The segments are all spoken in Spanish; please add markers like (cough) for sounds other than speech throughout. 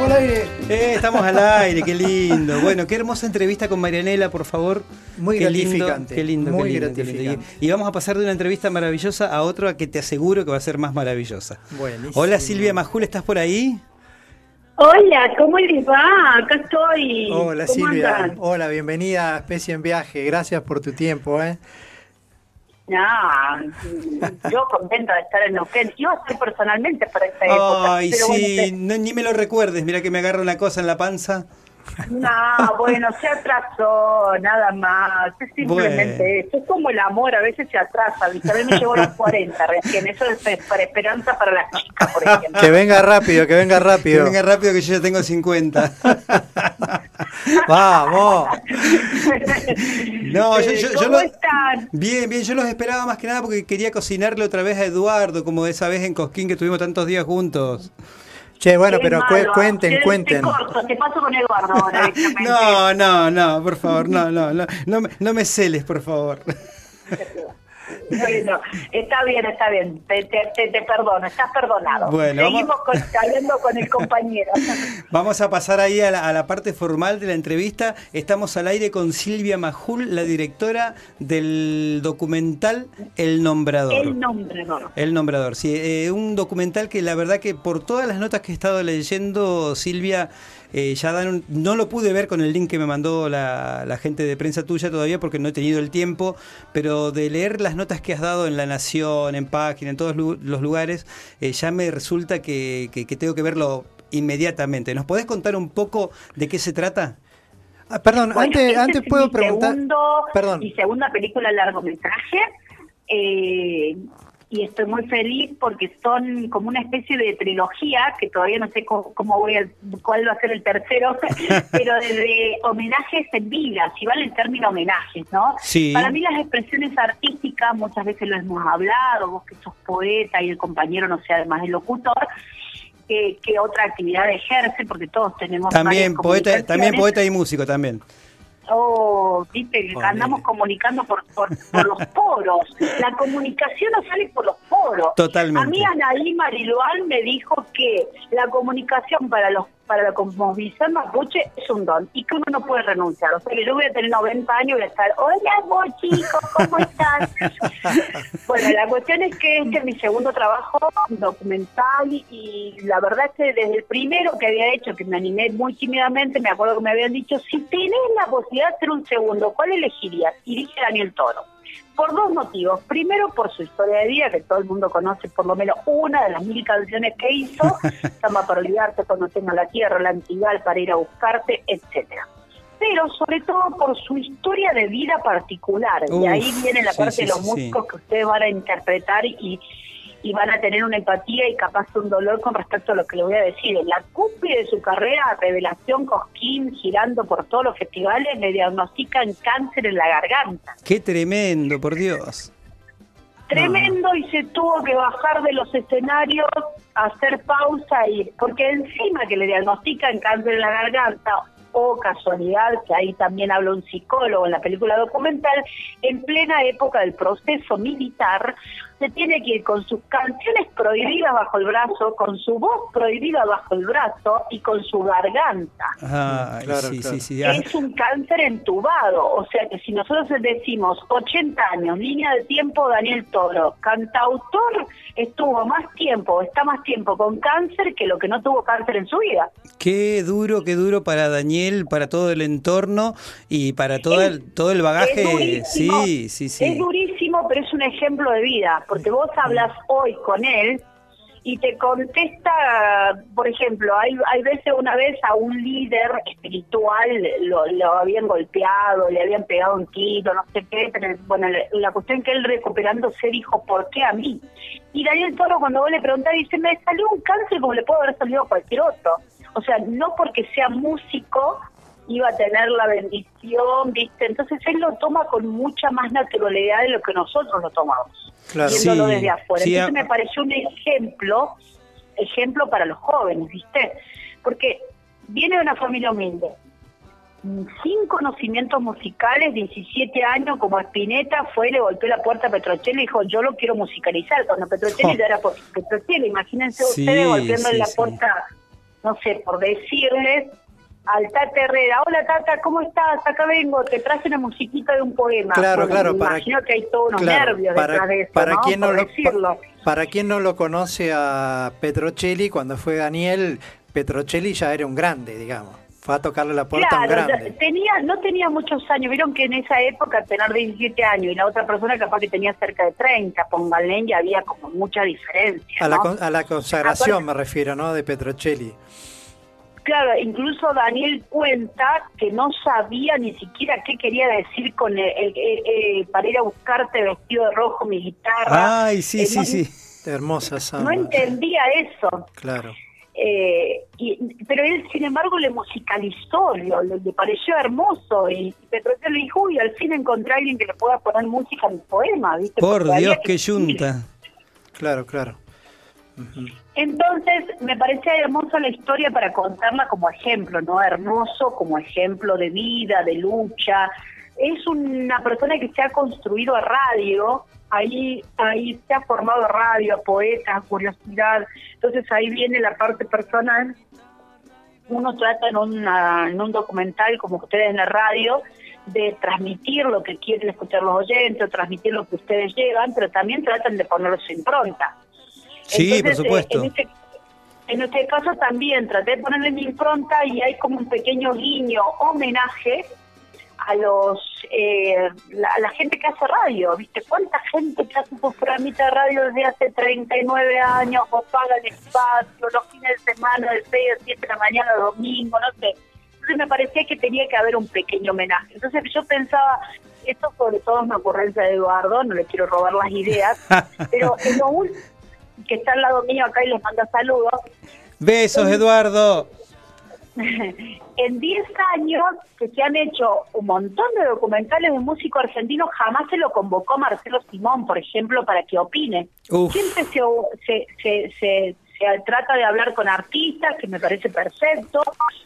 estamos al aire. Eh, estamos al aire, qué lindo. Bueno, qué hermosa entrevista con Marianela, por favor. Muy qué gratificante. Lindo, qué lindo, muy qué lindo, qué lindo. gratificante. Y, y vamos a pasar de una entrevista maravillosa a otra que te aseguro que va a ser más maravillosa. Buenísimo. Hola Silvia Majul, ¿estás por ahí? Hola, ¿cómo les va? Acá estoy. Hola ¿Cómo Silvia. andan? Hola, bienvenida a Especie en Viaje. Gracias por tu tiempo, ¿eh? Nah, yo contenta de estar en Neuquén. Iba a ser personalmente para esta época. Ay, sí, Bueno, no, ni me lo recuerdes, mira que me agarra una cosa en la panza. Nah, bueno, se atrasó, nada más. Es simplemente Bueno. eso. Es como el amor, a veces se atrasa. ¿viste? A mí me llegó a los 40 recién. Eso es para esperanza para las chicas, por ejemplo. Que venga rápido, que venga Que rápido. venga rápido que yo ya tengo 50. (laughs) Vamos. No, yo, yo- yo ¿Cómo lo- están? Bien, bien, yo los esperaba más que nada porque quería cocinarle otra vez a Eduardo, como esa vez en Cosquín que estuvimos tantos días juntos. Che, bueno, Qué pero malo. cuenten, Te- cuenten. Te corto, te paso con Eduardo ahora. (laughs) No, no, no, por favor, no, no, no, no, me- no me celes, por favor. (laughs) Bueno, está bien, está bien. Te, te, te, te perdono, estás perdonado. Bueno, Seguimos vamos- con- hablando con el compañero. (laughs) Vamos a pasar ahí a la, a la parte formal de la entrevista. Estamos al aire con Silvia Majul, la directora del documental El Nombrador. El nombre, no. El Nombrador, sí. eh, un documental que la verdad que por todas las notas que he estado leyendo, Silvia, eh, ya dan un- no lo pude ver con el link que me mandó la, la gente de prensa tuya todavía porque no he tenido el tiempo, pero de leer las notas que has dado en La Nación, en Página, en todos los lugares, eh, ya me resulta que, que- que tengo que verlo inmediatamente. ¿Nos podés contar un poco de qué se trata? Ah, perdón, Bueno, antes, este antes es puedo mi preguntar. Segundo, Perdón. Mi segunda película largometraje. eh, y estoy muy feliz porque son como una especie de trilogía que todavía no sé cómo, cómo voy a, cuál va a ser el tercero, (laughs) pero desde homenajes en vida, si vale el término homenajes, ¿no? Sí. Para mí las expresiones artísticas, muchas veces lo hemos hablado, vos que sos poeta y el compañero no sea además el locutor, que, que otra actividad ejerce, porque todos tenemos También poeta, también poeta y músico también. Oh, viste, que Ponele. andamos comunicando por, por, por los (laughs) poros. La comunicación no sale por los poros. Totalmente. A mí Anaí Mariluán me dijo que la comunicación para los para la cosmovisión mapuche es un don y que uno no puede renunciar. O sea que yo voy a tener 90 años y voy a estar, hola vos chicos, ¿cómo estás? (laughs) bueno, la cuestión es que este es mi segundo trabajo documental y la verdad es que desde el primero que había hecho, que me animé muy tímidamente, me acuerdo que me habían dicho, si tenés la posibilidad de hacer un segundo, ¿cuál elegirías? Y dije Daniel Toro. Por dos motivos. Primero, por su historia de vida, que todo el mundo conoce por lo menos una de las mil canciones que hizo, (laughs) Samba para olvidarte, cuando tenga la tierra, la antigal para ir a buscarte, etcétera. Pero sobre todo por su historia de vida particular. y Uf, ahí viene la parte sí, de los sí. músicos que ustedes van a interpretar y, y van a tener una empatía y capaz un dolor con respecto a lo que le voy a decir. En la cúspide de su carrera, Revelación Cosquín, girando por todos los festivales, le diagnostican cáncer en la garganta. Qué tremendo, por Dios. Tremendo y se tuvo que bajar de los escenarios, hacer pausa y porque encima que le diagnostican cáncer en la garganta o casualidad, que ahí también habla un psicólogo en la película documental, en plena época del proceso militar, se tiene que ir con sus canciones prohibidas bajo el brazo, con su voz prohibida bajo el brazo y con su garganta. Ay, Claro, sí, claro. sí, sí. Ah, Es un cáncer entubado, o sea que si nosotros decimos 80 años, línea de tiempo Daniel Toro, cantautor estuvo más tiempo, está más tiempo con cáncer que lo que no tuvo cáncer en su vida. Qué duro, qué duro para Daniel, para todo el entorno y para todo Es- el, todo el bagaje. Es durísimo, Sí, sí, Es sí. durísimo, pero es un ejemplo de vida, porque vos hablas hoy con él y te contesta, por ejemplo, hay, hay veces una vez a un líder espiritual lo, habían golpeado, le habían pegado un tiro, no sé qué, pero bueno, la, la cuestión que él recuperándose dijo, ¿por qué a mí? Y Daniel Toro cuando vos le preguntás dice, me salió un cáncer como le puede haber salido a cualquier otro. O sea, no porque sea músico iba a tener la bendición, ¿viste? Entonces él lo toma con mucha más naturalidad de lo que nosotros lo tomamos, Claro. viéndolo Sí, desde afuera. sí, Entonces a- me pareció un ejemplo, ejemplo para los jóvenes, ¿viste? Porque viene de una familia humilde, sin conocimientos musicales, 17 años como Spinetta, fue, le golpeó la puerta a Petrocelli y dijo, yo lo quiero musicalizar, cuando Petrocelli Jo. ya era por Petrocelli, imagínense Sí, ustedes golpeando sí, la puerta no sé, por decirles al Tata Herrera, hola Tata, ¿cómo estás? Acá vengo, te traje una musiquita de un poema. Claro, Bueno, claro, me para- imagino que hay todos unos Claro, nervios para, detrás de eso, para ¿no? quien no lo, decirlo. pa- para quien no lo conoce a Petrocelli, cuando fue Daniel, Petrocelli ya era un grande, digamos. Fue a tocarle la puerta a un Claro, grande. ya- tenía, no tenía muchos años, vieron que en esa época tener 17 años y la otra persona capaz que tenía cerca de 30, pónganle, y había como mucha diferencia. A la, ¿no? con- a la consagración Aparte- me refiero, ¿no? De Petrocelli. Claro, incluso Daniel cuenta que no sabía ni siquiera qué quería decir con el, el- el- el- para ir a buscarte vestido de rojo mi guitarra. Ay, sí, Eh, sí, no- sí. Hermosa samba. No entendía eso. Claro. Eh, y, pero él, sin embargo, le musicalizó, lo- lo- le pareció hermoso. Y Petrocelli le dijo, uy, al fin encontré a alguien que le pueda poner música a mi poema. ¿viste? Por Porque Dios, que qué yunta. Claro, claro. Entonces, me parece hermosa la historia para contarla como ejemplo, ¿no? Hermoso como ejemplo de vida, de lucha. Es una persona que se ha construido a radio, ahí, ahí se ha formado a radio, a poeta, a curiosidad. Entonces ahí viene la parte personal. Uno trata en, una, en un documental, como ustedes en la radio, de transmitir lo que quieren escuchar los oyentes, o transmitir lo que ustedes llevan, pero también tratan de ponerlo su impronta. Sí, por Entonces, eh, supuesto. en, este, en este caso también traté de ponerle mi impronta y hay como un pequeño guiño, homenaje a los eh, la, a la gente que hace radio, ¿viste? ¿Cuánta gente que hace sus programitas de radio desde hace 39 años o pagan espacio los fines de semana de 6 a 7 de la mañana, domingo, no sé? Entonces me parecía que tenía que haber un pequeño homenaje. Entonces yo pensaba, esto sobre todo es una ocurrencia de Eduardo, no le quiero robar las ideas, (laughs) pero en lo último que está al lado mío acá y les manda saludos. Besos, Eduardo. (laughs) en 10 años que se han hecho un montón de documentales de músicos argentinos, jamás se lo convocó Marcelo Simón, por ejemplo, para que opine. Uf. Siempre se, se, se, se- se trata de hablar con artistas, que me parece perfecto,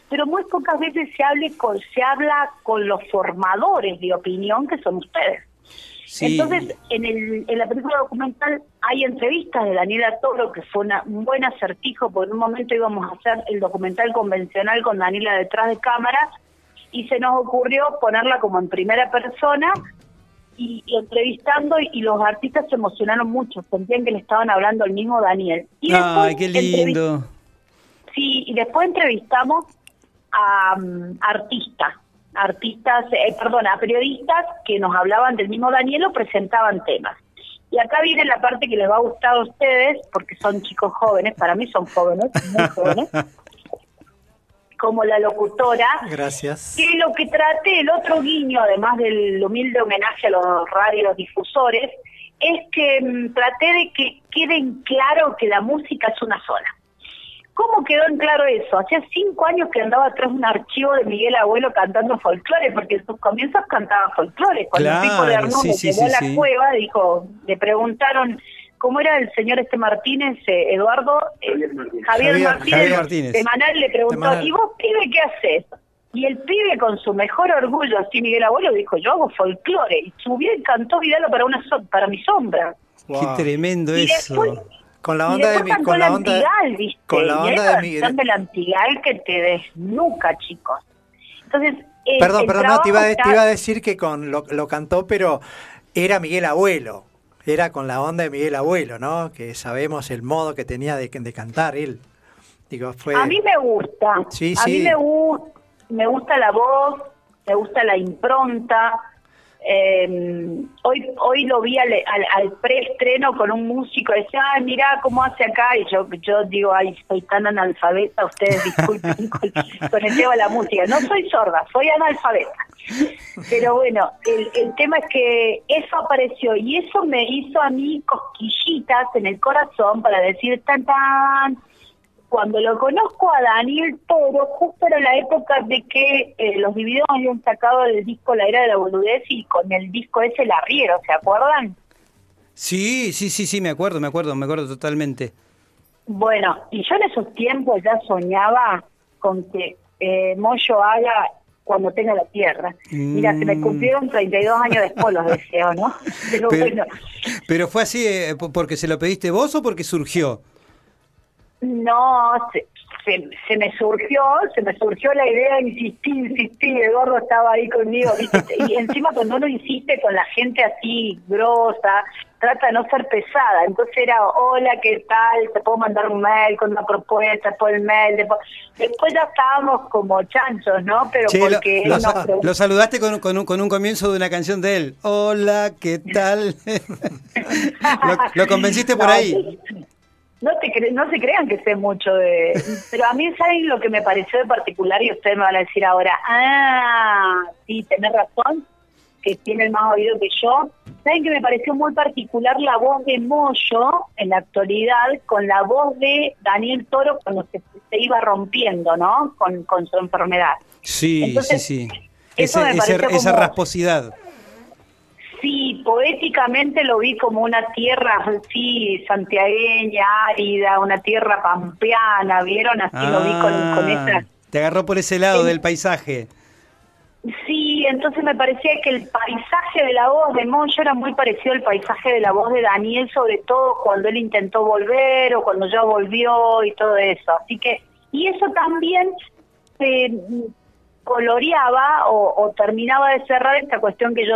pero muy pocas veces se, hable con, se habla con los formadores de opinión, que son ustedes. Sí. Entonces, en, el, en la película documental hay entrevistas de Daniela Toro, que fue una, un buen acertijo, porque en un momento íbamos a hacer el documental convencional con Daniela detrás de cámaras, y se nos ocurrió ponerla como en primera persona y, y entrevistando, y, y los artistas se emocionaron mucho, sentían que le estaban hablando al mismo Daniel. Y Ay, después qué lindo. Sí, y después entrevistamos a mm, artistas, artistas, eh, perdón, a periodistas que nos hablaban del mismo Daniel o presentaban temas. Y acá viene la parte que les va a gustar a ustedes, porque son chicos jóvenes, para mí son jóvenes, muy jóvenes, (laughs) como la locutora, Gracias. que lo que traté, el otro guiño, además del humilde homenaje a los radiodifusores, es que mm, traté de que queden claro que la música es una sola. ¿Cómo quedó en claro eso? Hacía cinco años que andaba atrás de un archivo de Miguel Abuelo cantando folclore, porque en sus comienzos cantaba folclore. Cuando el tipo de Arnón sí, sí, llevó sí, a la sí. cueva, dijo, le preguntaron, ¿cómo era el señor este Martínez, eh, Eduardo? Eh, Javier, Javier- Martínez, Javier Martínez. de Manal le preguntó, Manal. ¿y vos, pibe, qué haces? Y el pibe con su mejor orgullo, así Miguel Abuelo, dijo, yo hago folclore. Y subió y cantó Vidalo para, una so- para mi sombra. Wow. Qué tremendo Y eso. después- Con la y onda de después mi, con la onda Antigal, ¿viste? con la Y onda de Miguel. del Antigal que te desnuca, chicos. Entonces, el- Perdón, perdón, no, te iba, a, trabajo te iba a está- decir que con lo, lo cantó, pero era Miguel Abuelo. Era con la onda de Miguel Abuelo, ¿no? Que sabemos el modo que tenía de, de cantar él. Digo, fue. A mí me gusta. Sí, a sí. mí me, me gusta la voz, me gusta la impronta. Eh, hoy hoy lo vi al, al, al preestreno con un músico decía, ay, mirá cómo hace acá. Y yo yo digo, ay, soy tan analfabeta, ustedes disculpen (laughs) con, con el tema de la música. No soy sorda, soy analfabeta. Pero bueno, el, el tema es que eso apareció y eso me hizo a mí cosquillitas en el corazón para decir, tan, tan, cuando lo conozco a Daniel Toro, justo era la época de que eh, los divididos habían sacado el disco La Era de la Boludez y con el disco ese La Riero, ¿se acuerdan? Sí, sí, sí, sí, me acuerdo, me acuerdo, me acuerdo totalmente. Bueno, y yo en esos tiempos ya soñaba con que eh, Moyo haga cuando tenga la tierra. Mira, se me Mm. cumplieron 32 años después los deseos, ¿no? (laughs) Pero, Pero, bueno, pero fue así eh, po- porque se lo pediste vos o porque surgió. No, se, se, se me surgió, se me surgió la idea insistir, el gordo estaba ahí conmigo, ¿viste? (laughs) y encima cuando uno insiste con la gente así grosa, trata de no ser pesada, entonces era, hola, ¿qué tal? Te puedo mandar un mail con una propuesta, por el mail, después, después ya estábamos como chanchos, ¿no? Pero Che, porque lo, lo- nos lo saludaste con, con un, con un comienzo de una canción de él. Hola, ¿qué tal? (laughs) (laughs) lo, lo convenciste por No, ahí. sí. No, te cre- no se crean que sé mucho de... Pero a mí, ¿saben lo que me pareció de particular? Y ustedes me van a decir ahora, ah, sí, tenés razón, que tiene el más oído que yo. ¿Saben que me pareció muy particular la voz de Moyo en la actualidad con la voz de Daniel Toro cuando se, se iba rompiendo, ¿no? Con, con su enfermedad. Sí, Entonces, sí, sí. Ese- esa rasposidad. Sí, poéticamente lo vi como una tierra así santiagueña, árida, una tierra pampeana, ¿vieron? Así lo vi con, con Ah, esa... Te agarró por ese lado Sí. del paisaje. Sí, entonces me parecía que el paisaje de la voz de Moncho era muy parecido al paisaje de la voz de Daniel, sobre todo cuando él intentó volver o cuando ya volvió y todo eso. Así que, y eso también eh, coloreaba o, o terminaba de cerrar esta cuestión que yo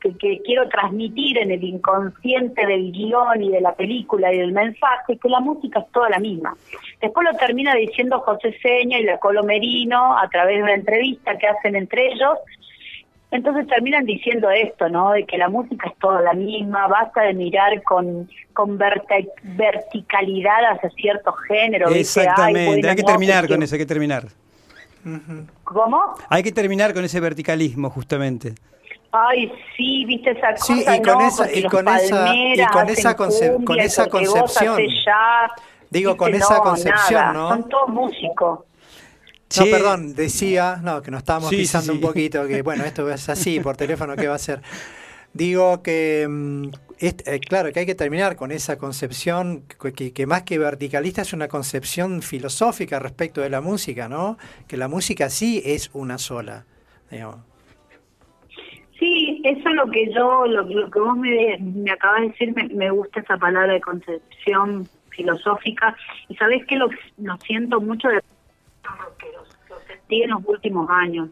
que, que quiero transmitir en el inconsciente del guion y de la película y del mensaje, que la música es toda la misma. Después lo termina diciendo José Seña y la Colo Merino a través de una entrevista que hacen entre ellos. Entonces terminan diciendo esto, ¿no? De que la música es toda la misma, basta de mirar con, con verti- verticalidad hacia cierto género. ¿viste? Ay, Exactamente. bueno, hay que terminar con eso, hay que terminar. ¿Cómo? Hay que terminar con ese verticalismo, justamente. Ay, sí, viste esa cosa, Sí, y con ¿no? esa- y con esa- y con con concepción. Digo, ¿viste? con esa No, concepción, nada, ¿no? Son todos músicos. No, Che, perdón, decía, no, que nos estábamos Sí, sí, pisando sí. un poquito, que bueno, esto es así, por teléfono, ¿qué va a ser? (laughs) Digo que, mm, es- eh, claro, que hay que terminar con esa concepción, que, que- más que verticalista es una concepción filosófica respecto de la música, ¿no? Que la música sí es una sola, digamos. Sí, eso es lo que yo, lo, lo que vos me, acabas de decir, me, me gusta esa palabra de concepción filosófica. Y sabés que lo, lo siento mucho de lo que lo sentí en los últimos años.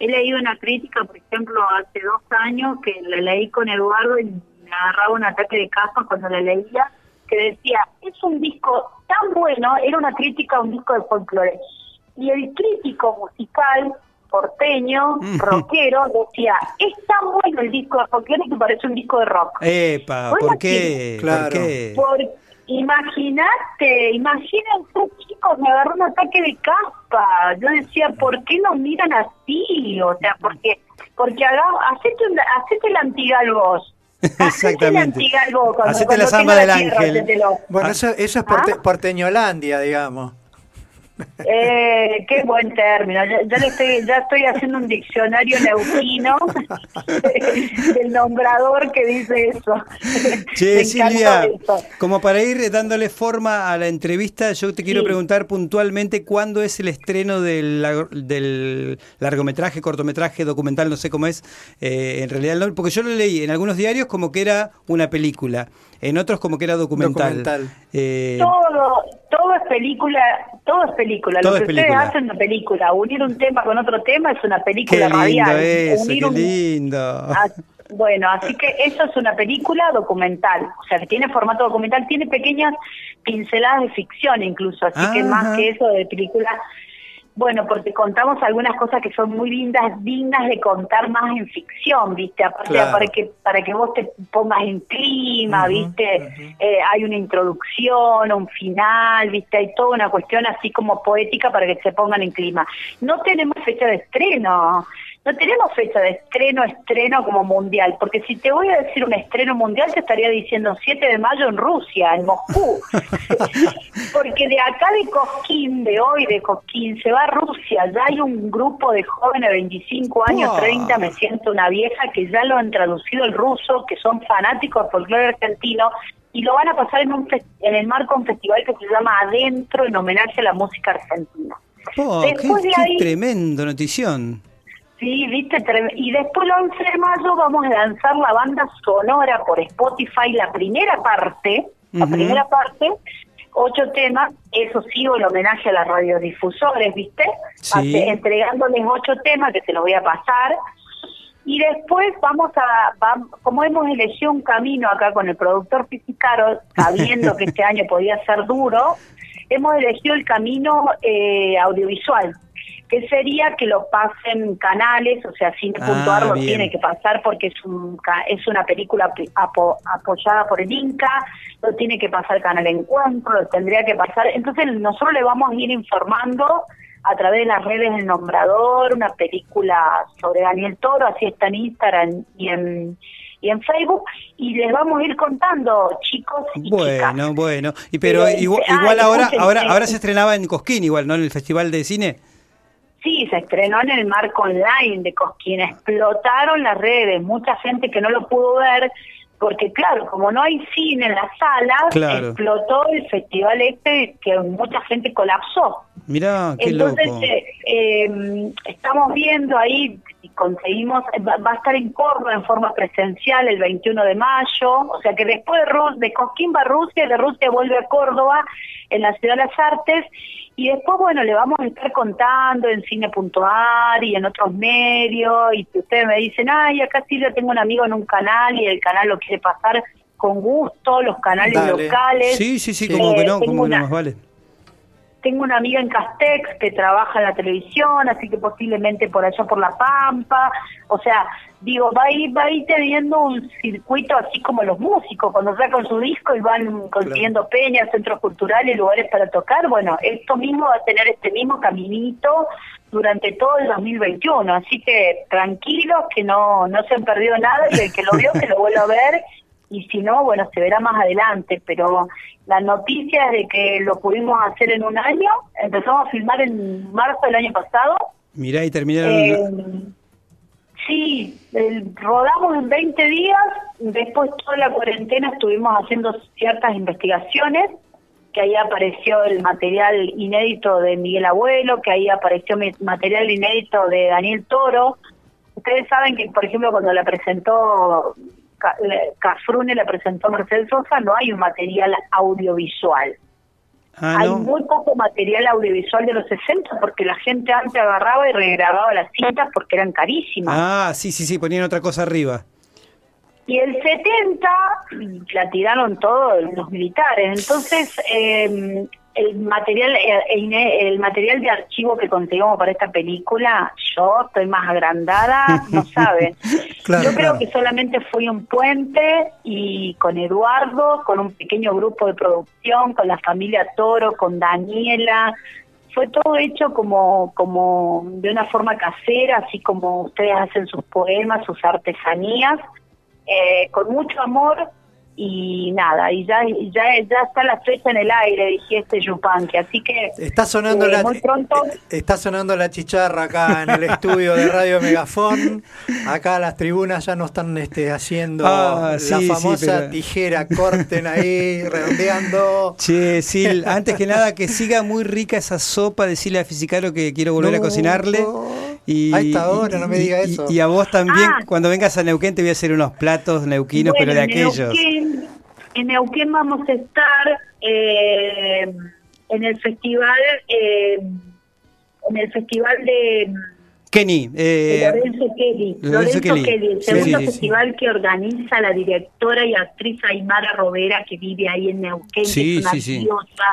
He leído una crítica, por ejemplo, hace dos años, que la leí con Eduardo y me agarraba un ataque de caspa cuando la leía, que decía, es un disco tan bueno, era una crítica a un disco de folclore. Y el crítico musical porteño, rockero, decía, es tan bueno el disco de folclore que parece un disco de rock. Epa, ¿por qué? Claro. ¿Por qué? Imagínate, imagínense chicos, me agarró un ataque de caspa. Yo decía, ¿por qué nos miran así? O sea, porque porque haga, hacete, un- hacete el antigalvos. (laughs) Hacete el Exactamente. antigalgo cuando- Hacete cuando la samba del la tierra, ángel. hacételo. Bueno, Ah. eso, eso es porte- ¿Ah? porteñolandia, digamos. Eh, qué buen término. Ya, ya le estoy, ya estoy haciendo un diccionario neuquino (laughs) del nombrador que dice eso. Che, Silvia, eso. como para ir dándole forma a la entrevista, yo te quiero Sí. preguntar puntualmente cuándo es el estreno del, lar- del largometraje, cortometraje, documental, no sé cómo es, eh, en realidad, porque yo lo leí en algunos diarios como que era una película, en otros como que era documental. Documental. Eh, Todo, todo es película, todo es película. Todo Lo es que película. ustedes hacen es una película. Unir un tema con otro tema es una qué película lindo radial. eso, Unir qué un- lindo. Ah, bueno, así que eso es una película documental, o sea, que tiene formato documental, tiene pequeñas pinceladas de ficción incluso, así que más que eso de película, bueno, porque contamos algunas cosas que son muy lindas, dignas de contar más en ficción, ¿viste? Aparte Claro. para que para que vos te pongas en clima, ¿viste? Eh, hay una introducción, un final, ¿viste? Hay toda una cuestión así como poética para que se pongan en clima. No tenemos fecha de estreno, no tenemos fecha de estreno, estreno como mundial, porque si te voy a decir un estreno mundial te estaría diciendo 7 de mayo en Rusia, en Moscú. (laughs) porque de acá de Cosquín, de hoy de Cosquín, se va a Rusia, ya hay un grupo de jóvenes de 25 años, Wow. 30, me siento una vieja, que ya lo han traducido al ruso, que son fanáticos del folclore argentino, y lo van a pasar en, un en el marco de un festival que se llama Adentro, en homenaje a la música argentina. Oh, qué, Después de qué ahí- tremendo notición. Sí, viste, y después el 11 de mayo vamos a lanzar la banda sonora por Spotify, la primera parte, la primera parte, ocho temas, eso sí, el homenaje a las radiodifusores, ¿viste? Sí. Entregándoles ocho temas que se los voy a pasar. Y después vamos a, como hemos elegido un camino acá con el productor Fisicaro, sabiendo que (laughs) este año podía ser duro, hemos elegido el camino eh, audiovisual, que sería que lo pasen canales, o sea, cine.ar Ah, lo bien. tiene que pasar porque es, un, es una película apo- apoyada por el Inca, lo tiene que pasar Canal Encuentro, lo tendría que pasar. Entonces nosotros le vamos a ir informando a través de las redes del Nombrador, una película sobre Daniel Toro, así está en Instagram y en, y en Facebook, y les vamos a ir contando, chicos y chicas. Bueno, bueno. Y pero Pero, igual, ah, igual ahora, ahora, ahora se estrenaba en Cosquín, igual, ¿no? En el Festival de Cine. Sí, se estrenó en el marco online de Cosquín. Explotaron las redes, mucha gente que no lo pudo ver, porque claro, como no hay cine en las salas, Claro. explotó el festival este que mucha gente colapsó. Mirá, qué Entonces, loco. eh, eh, estamos viendo ahí, si conseguimos, va, va a estar en Córdoba en forma presencial el 21 de mayo, o sea que después de, Ru- de Cosquín va a Rusia, de Rusia vuelve a Córdoba, en la Ciudad de las Artes, y después, bueno, le vamos a estar contando en cine.ar y en otros medios, y ustedes me dicen, ay, acá sí yo tengo un amigo en un canal y el canal lo quiere pasar con gusto, los canales Dale. locales. Sí, sí, sí, Sí. como que no, Eh, como que no más vale. Tengo una amiga en Castex que trabaja en la televisión, así que posiblemente por allá por La Pampa. O sea, digo, va a ir, va a ir teniendo un circuito así como los músicos, cuando sacan su disco y van consiguiendo peñas, centros culturales, lugares para tocar. Bueno, esto mismo va a tener este mismo caminito durante todo el 2021. Así que tranquilos, que no, no se han perdido nada y el que lo vio que lo vuelva a ver y si no, bueno, se verá más adelante, pero la noticia es de que lo pudimos hacer en un año, empezamos a filmar en marzo del año pasado, Mirá, y terminaron. eh, sí, el- rodamos en 20 días, después toda la cuarentena estuvimos haciendo ciertas investigaciones, que ahí apareció el material inédito de Miguel Abuelo, que ahí apareció mi- material inédito de Daniel Toro. Ustedes saben que, por ejemplo, cuando la presentó Cafrune, la presentó Mercedes Sosa, no hay un material audiovisual. ah, Hay no. muy poco material audiovisual de los 60 porque la gente antes agarraba y regrababa las cintas porque eran carísimas. Ah, sí, sí, sí, ponían otra cosa arriba. Y el 70 la tiraron todos los militares. Entonces, eh, el material el, el material de archivo que conseguimos para esta película, yo estoy más agrandada, no (laughs) saben. Claro, yo creo claro. que solamente fui un puente y con Eduardo, con un pequeño grupo de producción, con la familia Toro, con Daniela, fue todo hecho como, como de una forma casera, así como ustedes hacen sus poemas, sus artesanías, eh, con mucho amor y nada, y ya, y ya, ya está la fecha en el aire, dije este Yupanqui, así que Está sonando eh, la muy pronto eh, está sonando la chicharra acá en el estudio de Radio Megafón. Acá las tribunas ya no están este, haciendo Ah, la sí, sí, famosa pero- tijera, corten ahí, (laughs) redondeando. Che, Sil, antes que nada, que siga muy rica esa sopa, decirle a Fisicaro que quiero volver a cocinarle. no. Y, A esta hora, no me diga y- eso. Y, a vos también, Ah. cuando vengas a Neuquén, te voy a hacer unos platos neuquinos, Bueno, pero de en aquellos. Neuquén, en Neuquén vamos a estar eh, en el festival, eh, en el festival de, Kenny, de eh, Lorenzo Kelly. Lorenzo Lorenzo Kelly. Kelly, el segundo sí, sí. festival que organiza la directora y actriz Aymara Robera, que vive ahí en Neuquén, Sí, que es una sí, sí. diosa,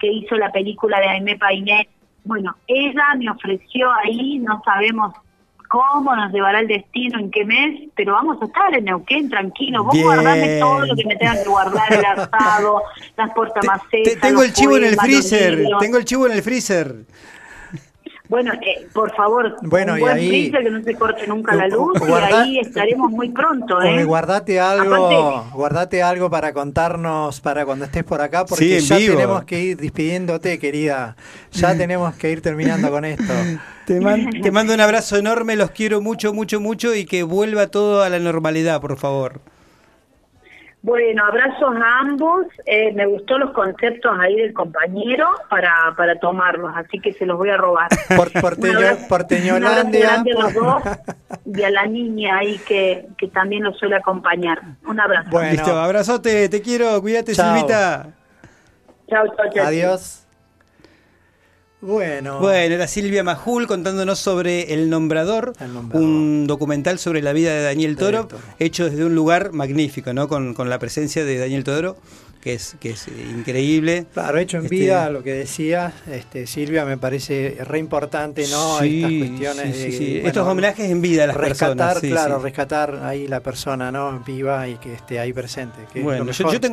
que hizo la película de Aimé Painé. Bueno, ella me ofreció ahí, no sabemos cómo nos llevará el destino, en qué mes, pero vamos a estar en Neuquén, tranquilos. Vos Bien. guardame todo lo que me tengan que guardar, el asado, las portamacetas. te- tengo los el chivo en el freezer, tengo el chivo en el freezer. Bueno, eh, por favor, Bueno, un y buen ahí- que no se corte nunca la luz Guarda- y ahí estaremos muy pronto, ¿eh? Guardate algo, Aparte- guardate algo para contarnos para cuando estés por acá, porque Sí, ya vivo. tenemos que ir despidiéndote, querida. Ya (laughs) tenemos que ir terminando con esto. Te, man- te mando un abrazo enorme, los quiero mucho, mucho, mucho y que vuelva todo a la normalidad, por favor. Bueno, abrazos a ambos. Eh, me gustó los conceptos ahí del compañero para, para tomarlos, así que se los voy a robar. (laughs) Por, Un porteño, abrazo- un abrazo porteñolandia. grande a los dos (laughs) y a la niña ahí que, que también los suele acompañar. Un abrazo. Bueno. Listo, abrazote, te quiero, cuídate, Chao. Silvita. Chao, chao, chao. Adiós. Bueno. Bueno, era Silvia Majul contándonos sobre El Nombrador, El Nombrador. un documental sobre la vida de Daniel Toro, hecho desde un lugar magnífico, ¿no? Con, con la presencia de Daniel Toro, que es, que es increíble. Claro, hecho en Este- vida, lo que decía este, Silvia, me parece re importante, ¿no? Sí, Estas cuestiones sí, de. sí, sí. bueno, Estos homenajes en vida a las rescatar, personas. claro, rescatar ahí la persona, ¿no? Viva y que esté ahí presente. que es lo Bueno, yo, yo tengo